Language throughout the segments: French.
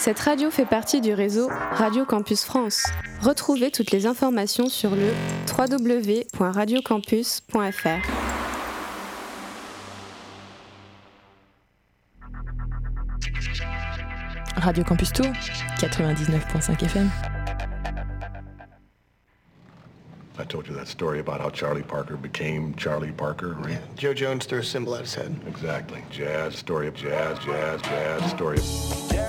Cette radio fait partie du réseau Radio Campus France. Retrouvez toutes les informations sur le www.radiocampus.fr. Radio Campus Tour, 99.5 FM. I told you that story about how Charlie Parker became Charlie Parker, right? Joe Jones threw a symbol at his head. Exactly. Jazz, story of jazz, jazz, jazz, story of...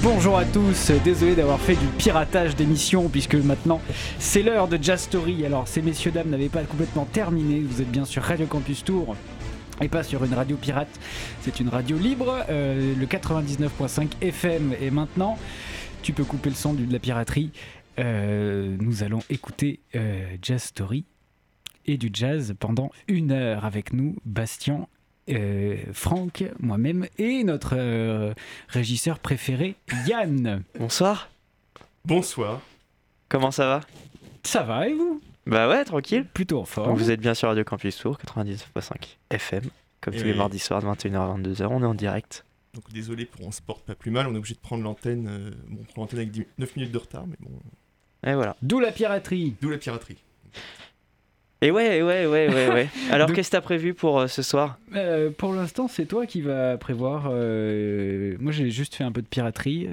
Bonjour à tous, désolé d'avoir fait du piratage d'émission puisque maintenant c'est l'heure de Jazz Story. Alors ces messieurs dames n'avaient pas complètement terminé, vous êtes bien sur Radio Campus Tour et pas sur une radio pirate, c'est une radio libre, euh, le 99.5 FM et maintenant tu peux couper le son de la piraterie. Euh, nous allons écouter euh, Jazz Story et du jazz pendant une heure avec nous, Bastien euh, Franck, moi-même et notre euh, régisseur préféré, Yann. Bonsoir, Bonsoir. comment ça va? Ça va et vous? Bah ouais, tranquille. Plutôt en forme. Donc vous êtes bien sur Radio Campus Tour, 99.5 FM, comme Et tous les mardis soirs de 21h à 22h, on est en direct. Donc désolé pour on se porte pas plus mal, on est obligé de prendre l'antenne. euh, bon, on prend l'antenne avec 10 9 minutes de retard, mais bon. Et voilà. D'où la piraterie. D'où la piraterie. Et ouais, ouais, ouais, ouais, ouais. Alors qu'est-ce que t'as prévu pour euh, ce soir? Euh, pour l'instant, c'est toi qui vas prévoir. euh, moi, j'ai juste fait un peu de piraterie.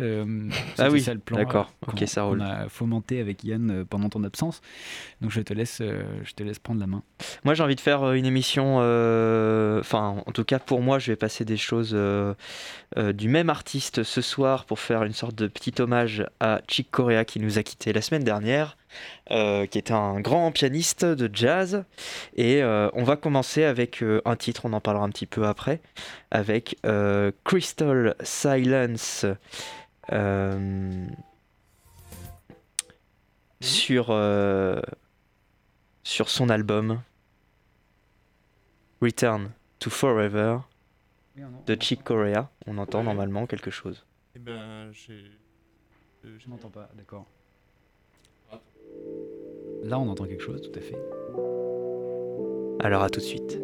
Ah oui, ça le plan. d'accord. Ok, ça roule. On a fomenté avec Yann pendant ton absence. Donc, je te laisse, je te laisse prendre la main. Moi j'ai envie de faire une émission, enfin en tout cas pour moi je vais passer des choses du même artiste ce soir pour faire une sorte de petit hommage à Chick Corea qui nous a quitté la semaine dernière, qui était un grand pianiste de jazz. Et euh, on va commencer avec euh, un titre, on en parlera un petit peu après, avec euh, Crystal Silence. euh, sur, euh, sur son album Return to Forever de Chick Corea. On entend Ouais. normalement quelque chose. Eh ben, j'ai. euh, Je n'entends pas, d'accord. Là, on entend quelque chose, tout à fait. Alors à tout de suite.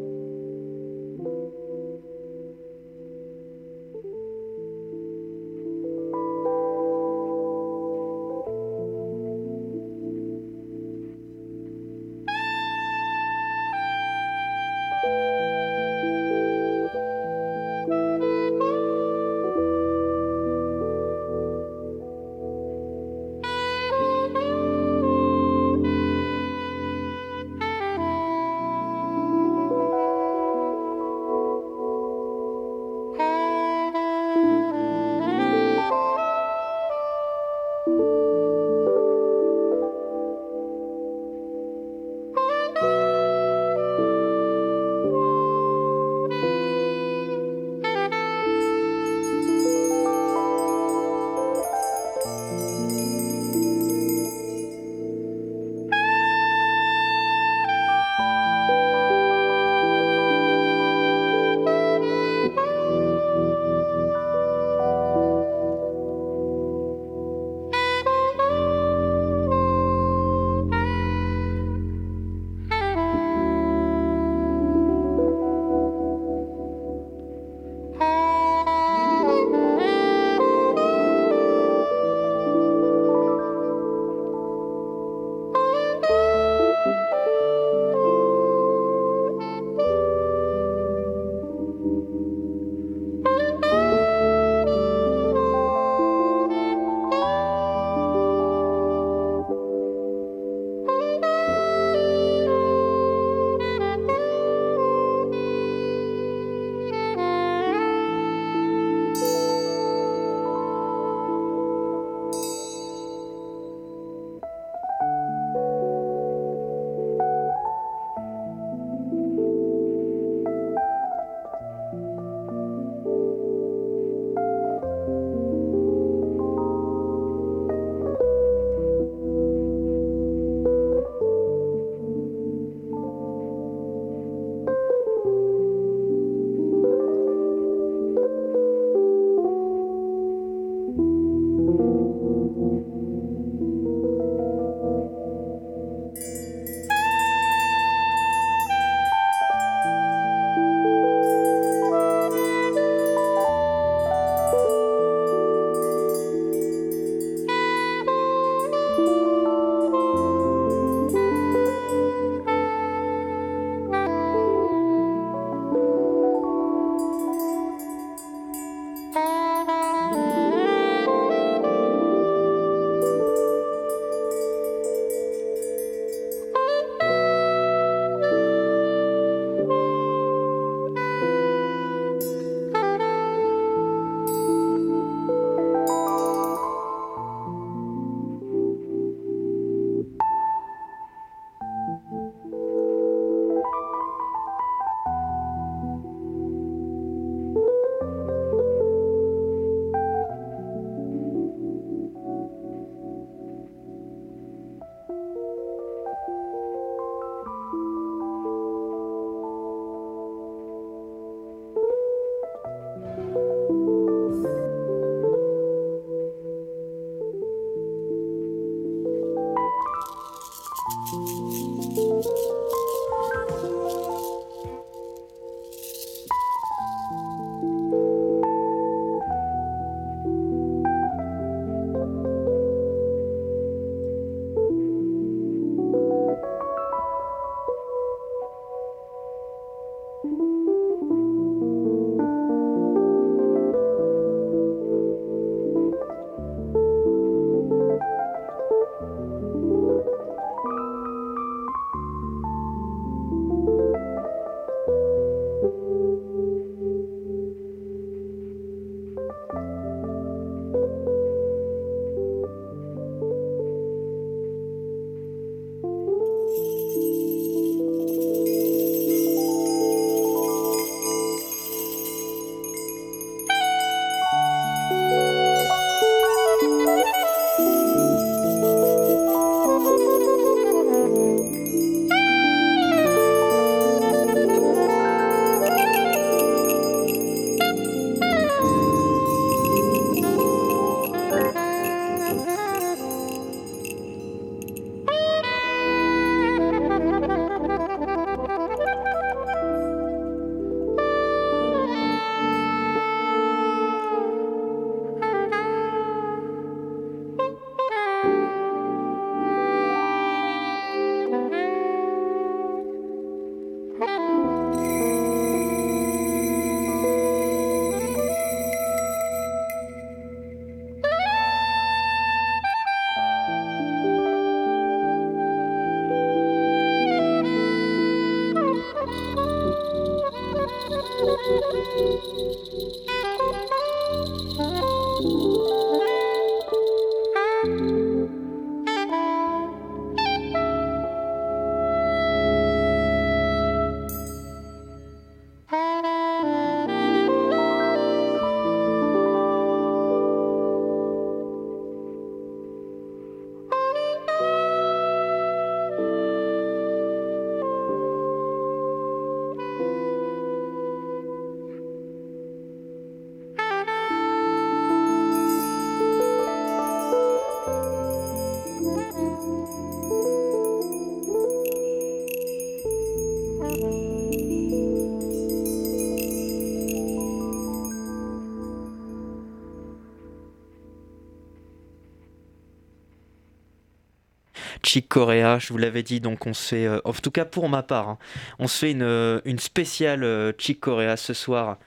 Chick Corea, je vous l'avais dit, donc on se fait, euh, en tout cas pour ma part, hein, on se fait une, euh, une spéciale euh, Corea ce soir.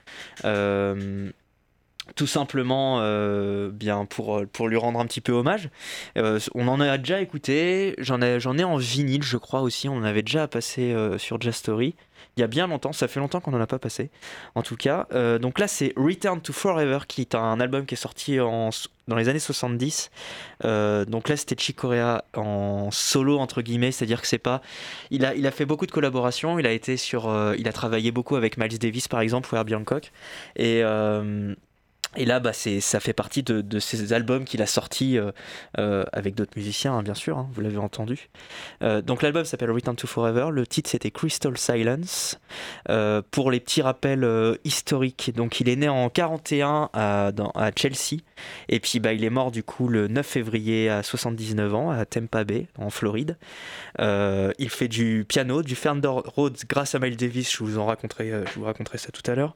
Euh, tout simplement euh, bien pour, pour lui rendre un petit peu hommage. Euh, on en a déjà écouté, j'en ai, ai en vinyle je crois aussi, on en avait déjà passé euh, sur Jazz Story. Il y a bien longtemps, ça fait longtemps qu'on n'en a pas passé. En tout cas, Euh, donc là c'est Return to Forever qui est un album qui est sorti en, dans les années 70. Euh, donc là c'était Chick Corea en solo entre guillemets, c'est-à-dire que c'est pas. Il a, il a fait beaucoup de collaborations, il a été sur. euh, il a travaillé beaucoup avec Miles Davis par exemple ou Herbie Hancock. Et. Et là, bah, ça fait partie de, de ces albums qu'il a sortis euh, euh, avec d'autres musiciens, hein, bien sûr, hein, vous l'avez entendu. Euh, donc l'album s'appelle Return to Forever, le titre c'était Crystal Silence. Pour les petits rappels historiques, donc il est né en 41 à, dans- à Chelsea, et puis bah, il est mort du coup le 9 février à 79 ans à Tampa Bay, en Floride. Euh, il fait du piano, du Fender Rhodes grâce à Miles Davis, je vous en raconterai, euh, ça tout à l'heure.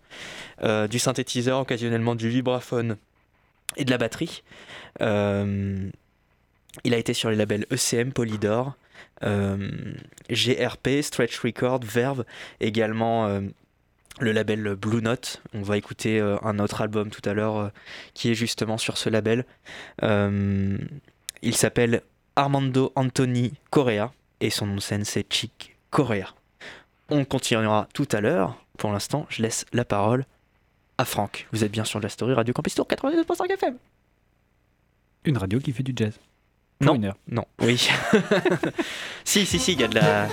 Euh, du synthétiseur, occasionnellement du vibraphone et de la batterie. Il a été sur les labels ECM, Polydor, GRP, Stretch Record, Verve, également le label Blue Note. On va écouter euh, un autre album tout à l'heure euh, qui est justement sur ce label. Euh, il s'appelle Armando Anthony Correa et son nom de scène c'est Chick Corea. On continuera tout à l'heure. Pour l'instant, je laisse la parole à Franck. Vous êtes bien sur la story Radio Campus Tour 92.5 FM. Une radio qui fait du jazz. Non. une heure. Non, oui. si, si, si, il y a de la.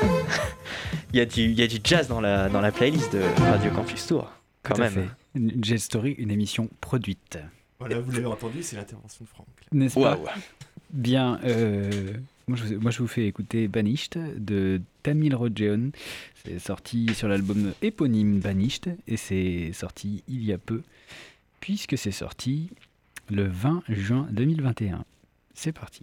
Il y, a du- il y a du jazz dans la, dans la playlist de Radio Campus Tour. Quand Tout à même. fait. Une Jazz Story, une émission produite. Voilà, vous l'avez entendu, c'est l'intervention de Franck. N'est-ce pas Waouh. Bien. euh, moi, je vous, moi, je vous fais écouter Banished de Tamil Rogeon. C'est sorti sur l'album éponyme Banished et c'est sorti il y a peu, puisque c'est sorti le 20 juin 2021. C'est parti.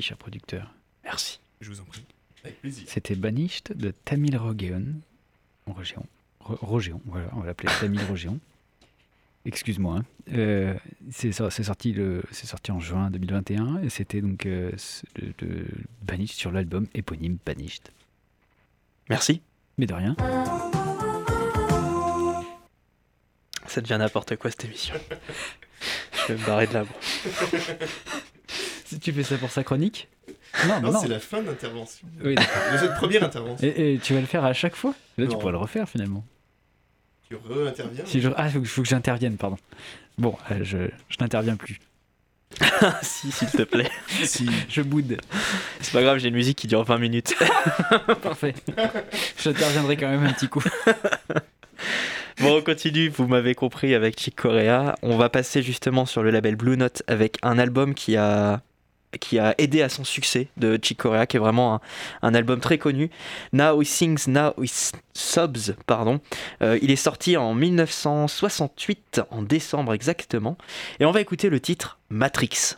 Merci, cher producteur. Merci. Je vous en prie. Avec plaisir. C'était Banished de Tamil Rogeon. Rogeon. Ro- Rogeon, voilà, on va l'appeler Tamil Rogeon. Excuse-moi. hein. Euh, c'est so- c'est sorti, le- c'est sorti en juin 2021 et c'était donc euh, Banished sur l'album éponyme Banished. Merci. Mais de rien. Ça devient n'importe quoi cette émission. Je vais me barrer de là. tu fais ça pour sa chronique Non, Non, non. c'est la fin d'intervention. Oui. De cette première intervention. et, et tu vas le faire à chaque fois? Là, tu Non. pourrais le refaire finalement. Tu re-interviens. Si je... Ah, il faut, que- faut que j'intervienne, pardon. Bon, euh, je, je n'interviens plus. Si, s'il te plaît. Si. Je boude. C'est pas grave, j'ai une musique qui dure 20 minutes. Parfait. J'interviendrai quand même un petit coup. Bon, on continue, vous m'avez compris avec Chick Corea. On va passer justement sur le label Blue Note avec un album qui a, qui a aidé à son succès de Chick Corea, qui est vraiment un, album très connu. Now He Sings, Now He Sobs, pardon. Euh, il est sorti en 1968, en décembre exactement. Et on va écouter le titre Matrix.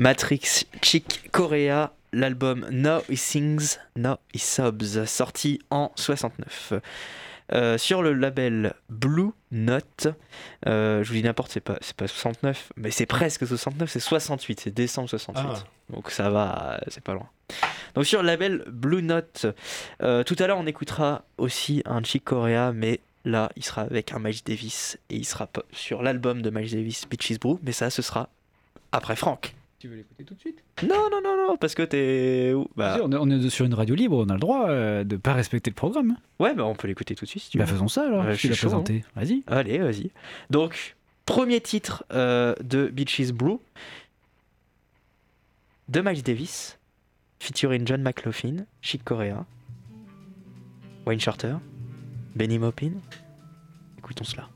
Matrix Chick Korea, l'album Now He Sings, Now He Sobs, sorti en 69. Euh, sur le label Blue Note, euh, je vous dis n'importe, c'est pas, c'est pas 69, mais c'est presque 69, c'est 68, c'est décembre 68. Ah. Donc ça va, c'est pas loin. Donc sur le label Blue Note, euh, tout à l'heure on écoutera aussi un Chick Corea, mais là il sera avec un Miles Davis et il sera sur l'album de Miles Davis, Bitches Brew, mais ça ce sera après Franck. Tu veux l'écouter tout de suite? Non, non, non, non, parce que t'es. Bah, on, est, on est sur une radio libre, on a le droit euh, de pas respecter le programme. ouais, bah on peut l'écouter tout de suite si tu Bah veux. faisons ça alors, je suis chaud, hein. présenté. Vas-y. Allez, vas-y. Donc, premier titre euh, de Beaches Brew de Miles Davis, featuring John McLaughlin, Chick Corea, Wayne Shorter, Benny Maupin. Écoutons cela.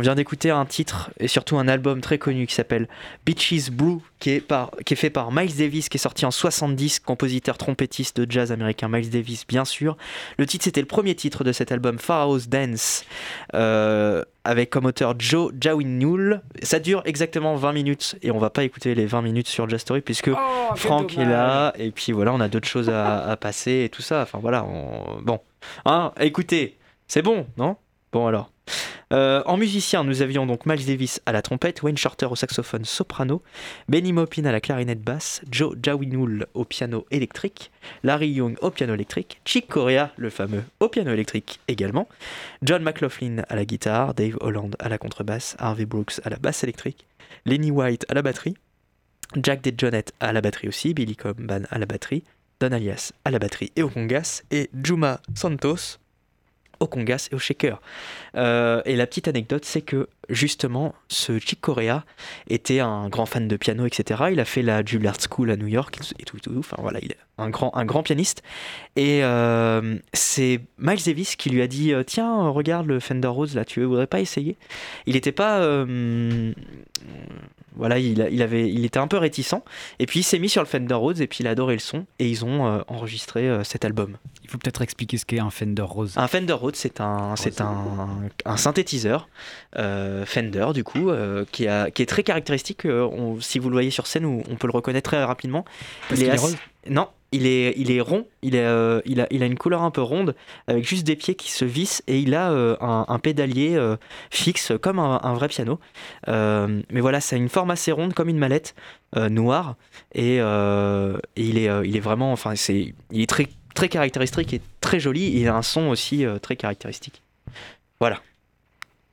On vient d'écouter un titre et surtout un album très connu qui s'appelle Beaches Blue, qui est, par, qui est fait par Miles Davis, qui est sorti en 70, compositeur trompettiste de jazz américain Miles Davis, bien sûr. Le titre, c'était le premier titre de cet album, Pharaoh's Dance, euh, avec comme auteur Joe Jawinul. Ça dure exactement 20 minutes et on va pas écouter les 20 minutes sur Just Story puisque Oh, Franck est là et puis voilà, on a d'autres choses à, à passer et tout ça. Enfin voilà, on- bon. Hein, écoutez, c'est bon, non? Bon alors. Euh, en musicien, nous avions donc Miles Davis à la trompette, Wayne Shorter au saxophone soprano, Benny Maupin à la clarinette basse, Joe Jawinul au piano électrique, Larry Young au piano électrique, Chick Corea, le fameux, au piano électrique également, John McLaughlin à la guitare, Dave Holland à la contrebasse, Harvey Brooks à la basse électrique, Lenny White à la batterie, Jack DeJohnette à la batterie aussi, Billy Comban à la batterie, Don Alias à la batterie et au congas, et Juma Santos au congas et au shaker. Euh, et la petite anecdote, c'est que justement, ce Chick Corea était un grand fan de piano, etc. Il a fait la Juilliard School à New York et tout, tout. Enfin voilà, il est un grand, un grand pianiste. Et euh, c'est Miles Davis qui lui a dit euh, Tiens, regarde le Fender Rose là, tu voudrais pas essayer? Il n'était pas. euh, voilà, il, avait, il était un peu réticent. Et puis il s'est mis sur le Fender Rhodes et puis il a adoré le son. Et ils ont euh, enregistré euh, cet album. Il faut peut-être expliquer ce qu'est un Fender Rose. Un Fender Rhodes, c'est un, c'est un, un synthétiseur Fender, du coup, euh, qui, a, qui est très caractéristique. euh, on- si vous le voyez sur scène, on, peut le reconnaître très rapidement. Parce Il est assez- Non, il est, il est rond, il, est, euh, il, a, il a une couleur un peu ronde, avec juste des pieds qui se vissent, et il a euh, un, un pédalier euh, fixe, comme un, un vrai piano. Euh, mais voilà, ça a une forme assez ronde, comme une mallette euh, noire, et, euh, et il, est, euh, il est vraiment, enfin, c'est, il est très, très caractéristique et très joli, et il a un son aussi euh, très caractéristique. Voilà.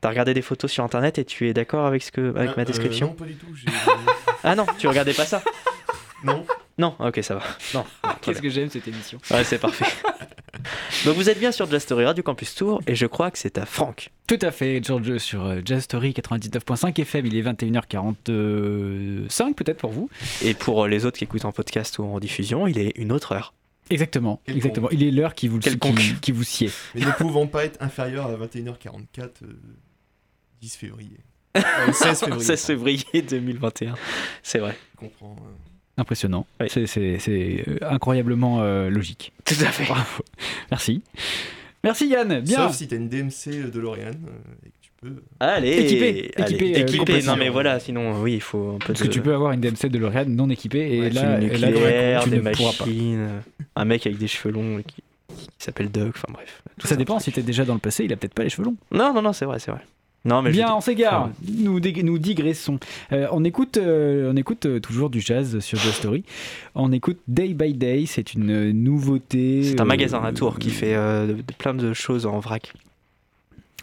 T'as regardé des photos sur internet et tu es d'accord avec, ce que, avec Ah, ma euh, description Non, pas du tout. Ah non, tu regardais pas ça non. Non, ok, ça va. Non, très Qu'est-ce que j'aime cette émission Ouais, c'est parfait. Donc vous êtes bien sur Just Story Radio Campus Tour et je crois que c'est à Franck. Tout à fait, George sur euh, Jazz Story 99.5 FM, il est 21h45 peut-être pour vous. Et pour euh, les autres qui écoutent en podcast ou en diffusion, il est une autre heure. Exactement, Quel exactement. Il est l'heure qui vous, qui, qui vous sied. Mais ne pouvant pas être inférieur à 21h44, euh, 10 février. Euh, 16 février. 16 février 2021. C'est vrai. Je comprends. euh. Impressionnant. Oui. C'est- C'est c'est, euh, incroyablement euh, logique. Tout à fait. Bravo. Merci. Merci Yann. Bien. Sauf si t'as une DMC de L'Oréal euh, et que tu peux. Allez, Équipé, allez, équipé, euh, équipé. Non mais voilà, sinon euh, oui, il faut un peu Parce de que tu peux avoir une DMC de L'Oréal non équipée et Ouais, là, et là, nucléaire, tu des ne pourras pas. machines, euh, un mec avec des cheveux longs qui, qui s'appelle Doug. Enfin bref. Tout Ça dépend, si t'es déjà dans le passé, il a peut-être pas les cheveux longs. Non, non, non, c'est vrai, c'est vrai. Non mais Bien, on s'égare. Enfin, Nous, digressons. Euh, on écoute, euh, on écoute euh, toujours du jazz sur Jazz Story. On écoute Day by Day. C'est une euh, nouveauté. C'est un euh, magasin à Tours qui fait euh, de- de- plein de choses en vrac.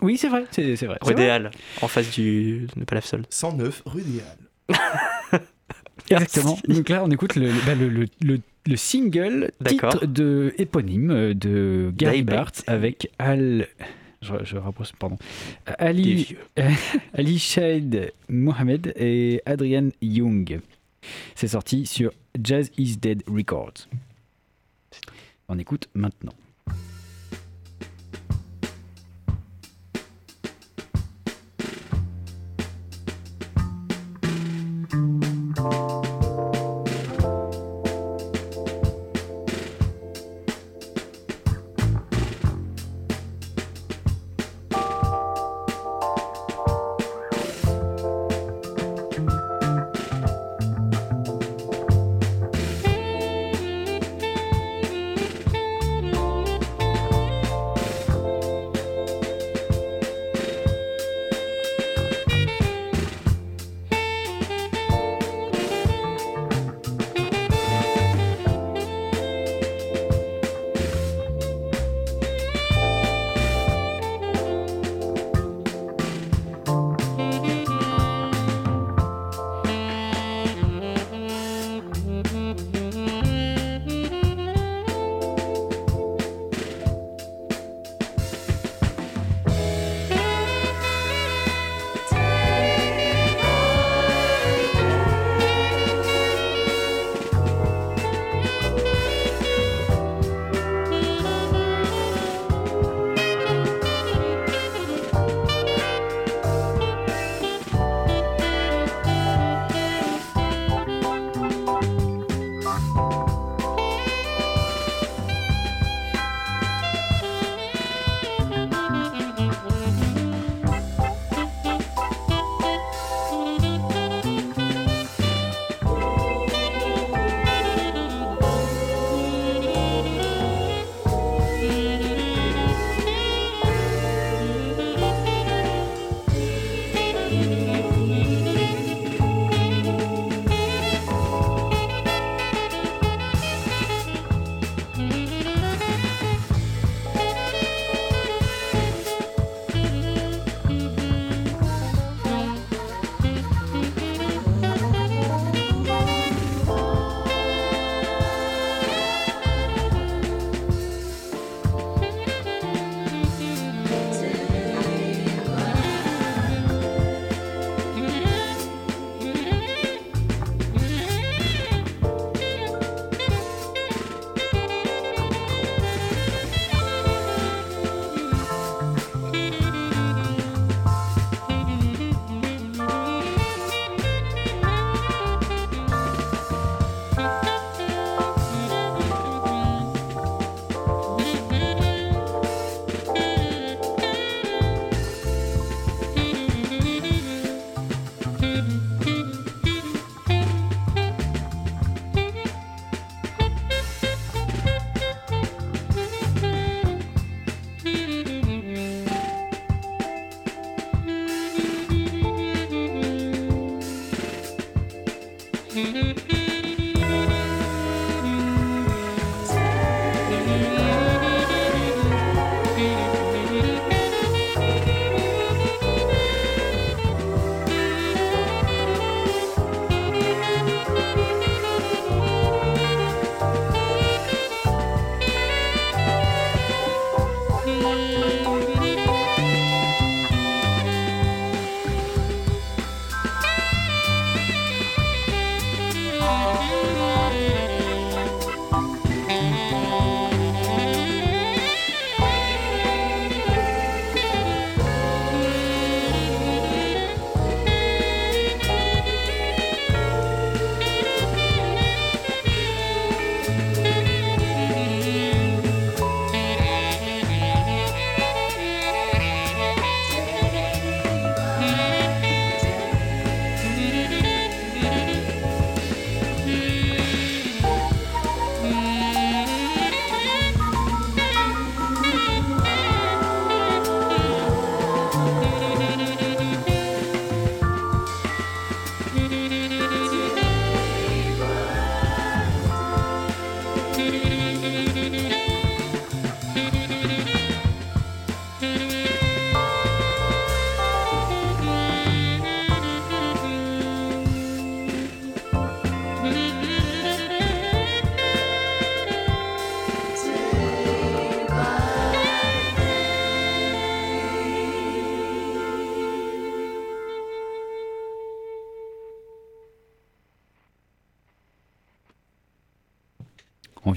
Oui, c'est vrai. C'est vrai. Rue des. Halles, en face du de Palafsol. 109 rue des Halles. Exactement. Donc là, on écoute le, bah, le, le- le- le single titre de éponyme de Gary Bartz avec Al. Je, je rapproche, pardon. Ali. Ali Shaid Mohamed et Adrian Young. C'est sorti sur Jazz Is Dead Records. On écoute maintenant.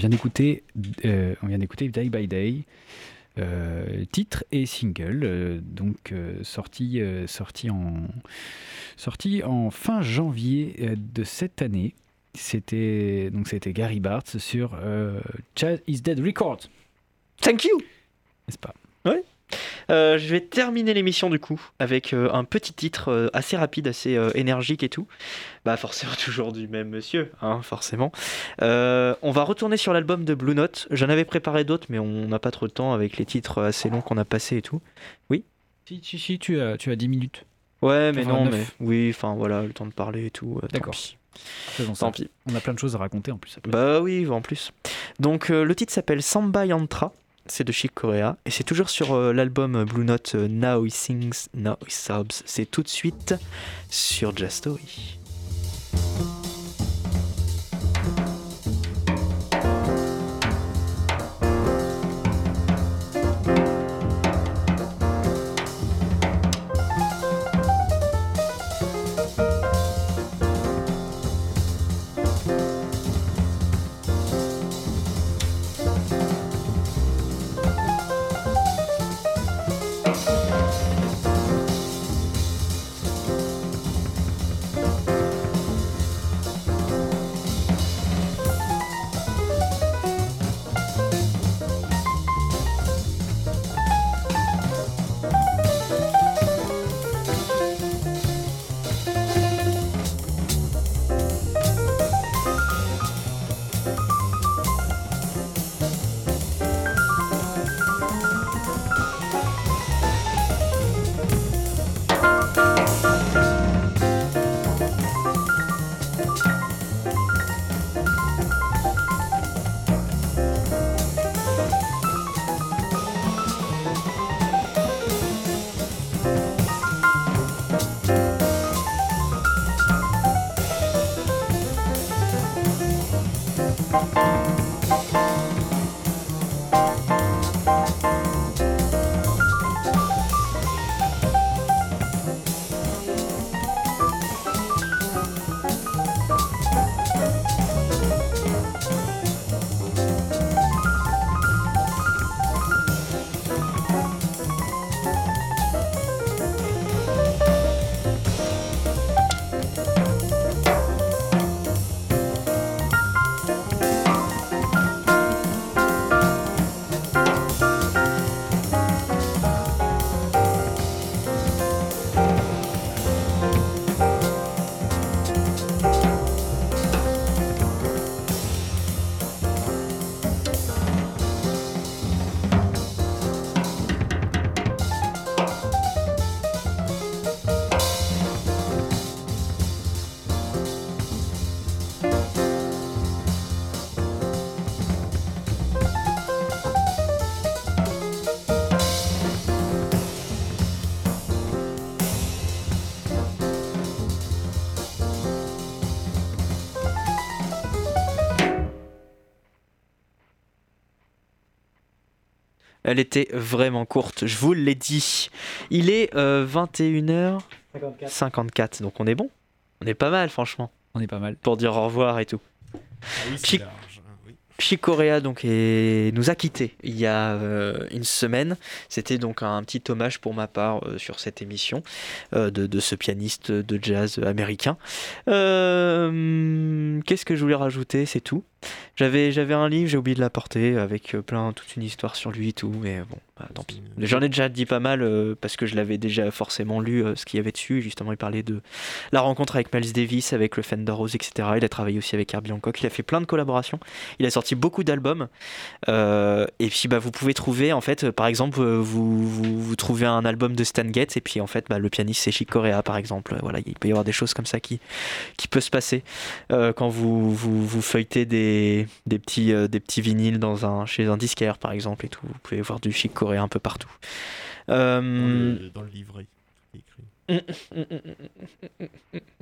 Vient d'écouter, euh, on vient d'écouter Day by Day, euh, titre et single, euh, donc euh, sorti, euh, sorti en, sorti en fin janvier euh, de cette année. C'était donc c'était Gary Bartz sur euh, Jazz Is Dead Records, Thank you. N'est-ce pas? Euh, je vais terminer l'émission du coup avec euh, un petit titre euh, assez rapide, assez énergique et tout. Bah forcément toujours du même monsieur, hein, forcément. On va retourner sur l'album de Blue Note. J'en avais préparé d'autres, mais on n'a pas trop de temps avec les titres assez longs qu'on a passés et tout. Si, si, si, tu as, tu as 10 minutes. Ouais, mais non, 89. mais oui, enfin voilà, le temps de parler et tout. D'accord. Faisons ça. Tant pis. On a plein de choses à raconter en plus. Bah oui, en plus. Donc le titre s'appelle Samba Yantra, c'est de Chic Corea, et c'est toujours sur euh, l'album Blue Note euh, Now He Sings, Now He Sobs. C'est tout de suite sur Just Story. Elle était vraiment courte, je vous l'ai dit. Il est euh, 21h54, donc on est bon. On est pas mal, franchement, On est pas mal. pour dire au revoir et tout. Ah oui, Chic. hein, oui. Donc est- nous a quittés il y a euh, une semaine. C'était donc un petit hommage pour ma part euh, sur cette émission euh, de, de ce pianiste de jazz américain. Euh, Qu'est-ce que je voulais rajouter? C'est tout. J'avais j'avais un livre, j'ai oublié de l'apporter avec euh, plein toute une histoire sur lui et tout, mais bon, bah, tant pis. J'en ai déjà dit pas mal euh, parce que je l'avais déjà forcément lu euh, ce qu'il y avait dessus. Justement, il parlait de la rencontre avec Miles Davis, avec le Fender Rose, etc. Il a travaillé aussi avec Herbie Hancock. Il a fait plein de collaborations. Il a sorti beaucoup d'albums. Euh, et puis, bah, vous pouvez trouver, en fait, par exemple, vous, vous, vous trouvez un album de Stan Getz et puis, en fait, bah, le pianiste c'est Chick Corea, par exemple. Voilà, il peut y avoir des choses comme ça qui, qui peut se passer quand vous, vous, vous feuilletez des, des, petits, euh, des petits vinyles dans un, chez un disquaire, par exemple, et tout. Vous pouvez voir du Chick Corea un peu partout. Dans, Euh, le, dans le livret. écrit.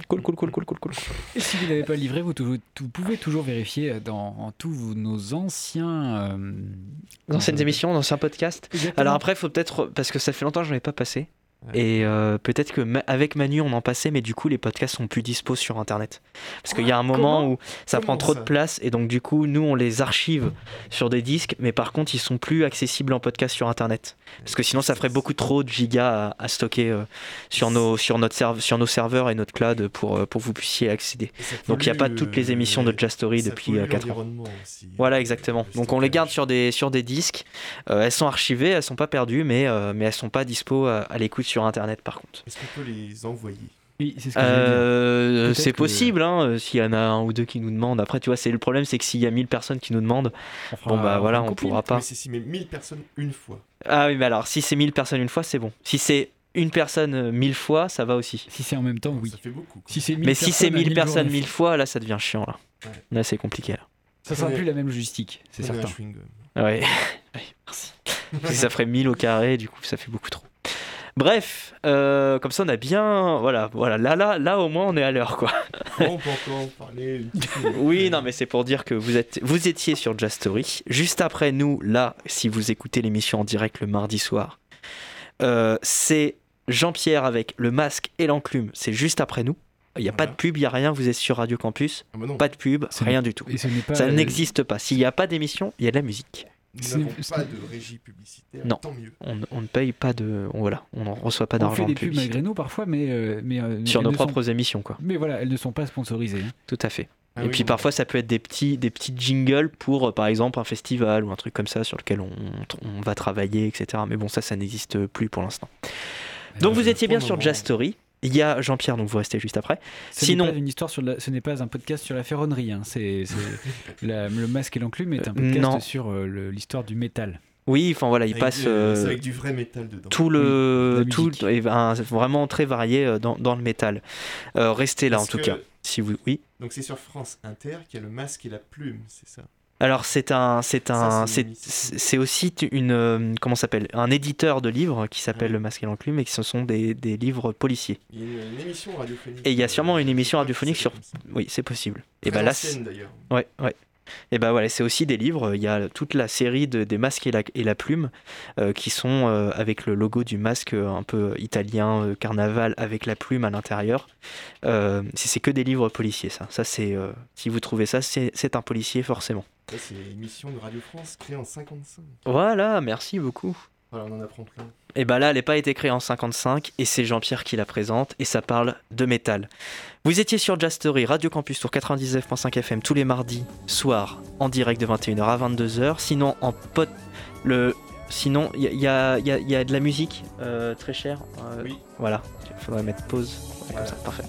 Cool, cool, cool, cool, cool, cool. Et si vous n'avez pas livré, vous, tou- vous pouvez toujours vérifier dans en tous nos anciens. euh, D'anciennes émissions, d'anciens podcasts. Exactement. Alors après, il faut peut-être, parce que ça fait longtemps que je n'en ai pas passé. Et euh, peut-être que ma- avec Manu on en passait, mais du coup les podcasts sont plus dispo sur internet. Parce qu'il y a un moment Comment où ça Comment prend trop ça de place et donc du coup nous on les archive sur des disques, mais par contre ils sont plus accessibles en podcast sur internet. Parce que sinon ça ferait beaucoup trop de gigas à, à stocker euh, sur, nos, sur, notre serve- sur nos serveurs et notre cloud pour, euh, pour que vous puissiez accéder. Donc il n'y a pas toutes les euh, émissions de Jazz Story depuis pollue 4 ans. aussi. Voilà, exactement. Donc on les garde sur des, sur des disques. Euh, elles sont archivées, elles sont pas perdues, mais, euh, mais elles sont pas dispo à, à l'écoute sur Internet par contre. Est-ce qu'on peut les envoyer? Oui, c'est ce que j'allais dire. Euh, c'est que- possible, hein, euh, s'il y en a un ou deux qui nous demandent. Après, tu vois, c'est le problème, c'est que s'il y a 1000 personnes qui nous demandent, bon bah voilà, on compile. pourra pas. Mais c'est si mais 1000 personnes une fois. Ah oui, mais alors, si c'est 1000 personnes une fois, c'est bon. Si c'est une personne euh, 1000 fois, ça va aussi. Si c'est en même temps, oui. Ça fait beaucoup. quoi. Si c'est 1000 Mais si c'est personnes à 1000 1000 personnes jours, 1000 fois, là, ça devient chiant, là. Ouais. Là, c'est compliqué. là. Ça sera Ouais. plus la même logistique, c'est certain. Ouais, Oui, merci. si ça ferait 1000 au carré, du coup, ça fait beaucoup trop. Bref, euh, comme ça, on a bien. Voilà, voilà. Là, là, là, au moins, on est à l'heure, quoi. Bon, on peut encore parler. Oui, non, mais c'est pour dire que vous, êtes, vous étiez sur Just Story. Juste après nous, là, si vous écoutez l'émission en direct le mardi soir, euh, c'est Jean-Pierre avec le masque et l'enclume. C'est juste après nous. Il n'y a pas de pub, il n'y a rien. Vous êtes sur Radio Campus. Ah bah Pas de pub, C'est- rien du tout. Et ce n'est pas. Ça euh, n'existe pas. S'il n'y a pas d'émission, il y a de la musique. Nous n'avons pas de régie publicitaire. Non. Tant mieux. On, on ne paye pas de. on- Voilà, on ne reçoit pas On d'argent fait de des pubs malgré nous parfois, mais. euh, mais euh, Sur nos sont- propres émissions, quoi. Mais voilà, elles ne sont pas sponsorisées. hein. Tout à fait. Ah et oui, puis parfois ça peut être des petits, des petits jingles pour euh, par exemple un festival ou un truc comme ça sur lequel on, on va travailler, etc. Mais bon, ça, ça n'existe plus pour l'instant. Donc vous étiez bien sur. Jazz Story. Il y a Jean-Pierre, donc vous restez juste après. Ce n'est Sinon- pas une histoire sur la- ce n'est pas un podcast sur la ferronnerie. hein. C'est la- le masque et l'enclume est un Euh, podcast non. sur euh, l'histoire du métal. Oui, enfin voilà, il Avec passe du- euh, c'est avec du vrai métal dedans. tout le, tout est un- vraiment très varié euh, dans, dans le métal. Euh, restez là en tout que- cas. Si vous, oui. Donc c'est sur France Inter qu'il y a le masque et la plume, c'est ça? Alors c'est un, c'est un, c'est aussi une, euh, comment s'appelle, un éditeur de livres qui s'appelle. Le Masque et l'Enclume et qui ce sont des, des livres policiers. Il y a une, une émission radiophonique. Et il y a sûrement une émission radiophonique sur-. Oui, c'est possible. Et bah là. Ouais, ouais. Et bah voilà, c'est aussi des livres. Il y a toute la série de, des masques et la, et la plume euh, qui sont euh, avec le logo du masque euh, un peu italien, euh, carnaval, avec la plume à l'intérieur. C'est que des livres policiers, ça. Ça, c'est si vous trouvez ça, c'est un policier forcément. C'est une émission de Radio France créée en 55. Voilà, merci beaucoup. Voilà, on en apprend plein. Et bah là, elle n'a pas été créée en 55 et c'est Jean-Pierre qui la présente et ça parle de métal. Vous étiez sur Jazz Story, Radio Campus Tour 99.5 FM tous les mardis soirs en direct de 21h à 22h. Sinon, en pot, le, sinon il y, a- y a, y a- y a de la musique euh, très chère. Euh, Oui. Voilà, il faudrait mettre pause. Comme ça, parfait.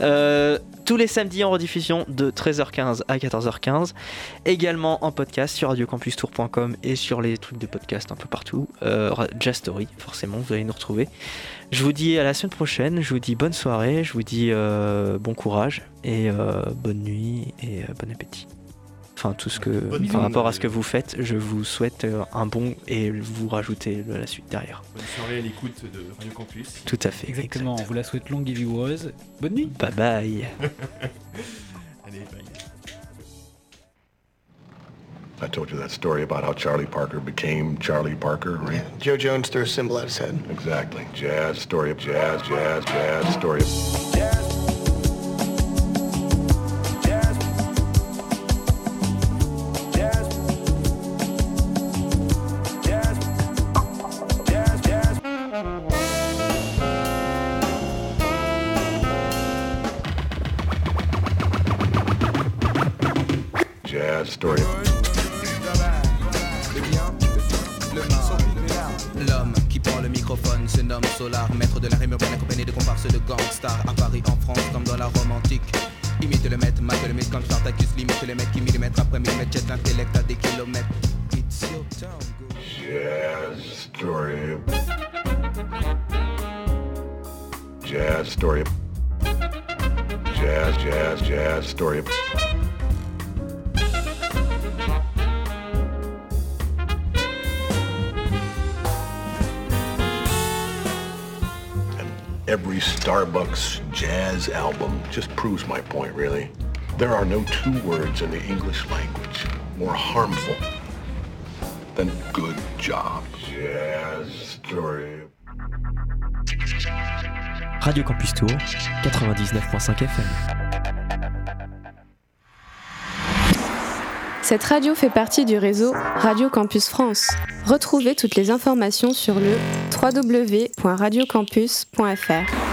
Euh, tous les samedis en rediffusion de 13h15 à 14h15. Également en podcast sur radiocampustour.com et sur les trucs de podcast un peu partout. Euh, Story, forcément, vous allez nous retrouver. Je vous dis à la semaine prochaine. Je vous dis bonne soirée. Je vous dis euh, bon courage et euh, bonne nuit et bon appétit. Enfin, tout ce que, Bonne par rapport à ce que vous faites, je vous souhaite euh, un bon et vous rajoutez la suite derrière. Bonne soirée à l'écoute de Radio Campus. Tout à fait. Exactement, exact. on vous la souhaite longue et vigoureuse. Bonne nuit Bye bye. Allez, bye. I told you that story about how Charlie Parker became Charlie Parker, right? Joe Jones threw a symbol at his head. Exactly. Jazz, story of jazz, jazz, jazz, story of... There are no two words in the English language more harmful than good job. Jazz story. Radio Campus Tour, 99.5 FM. Cette radio fait partie du réseau Radio Campus France. Retrouvez toutes les informations sur le www.radiocampus.fr.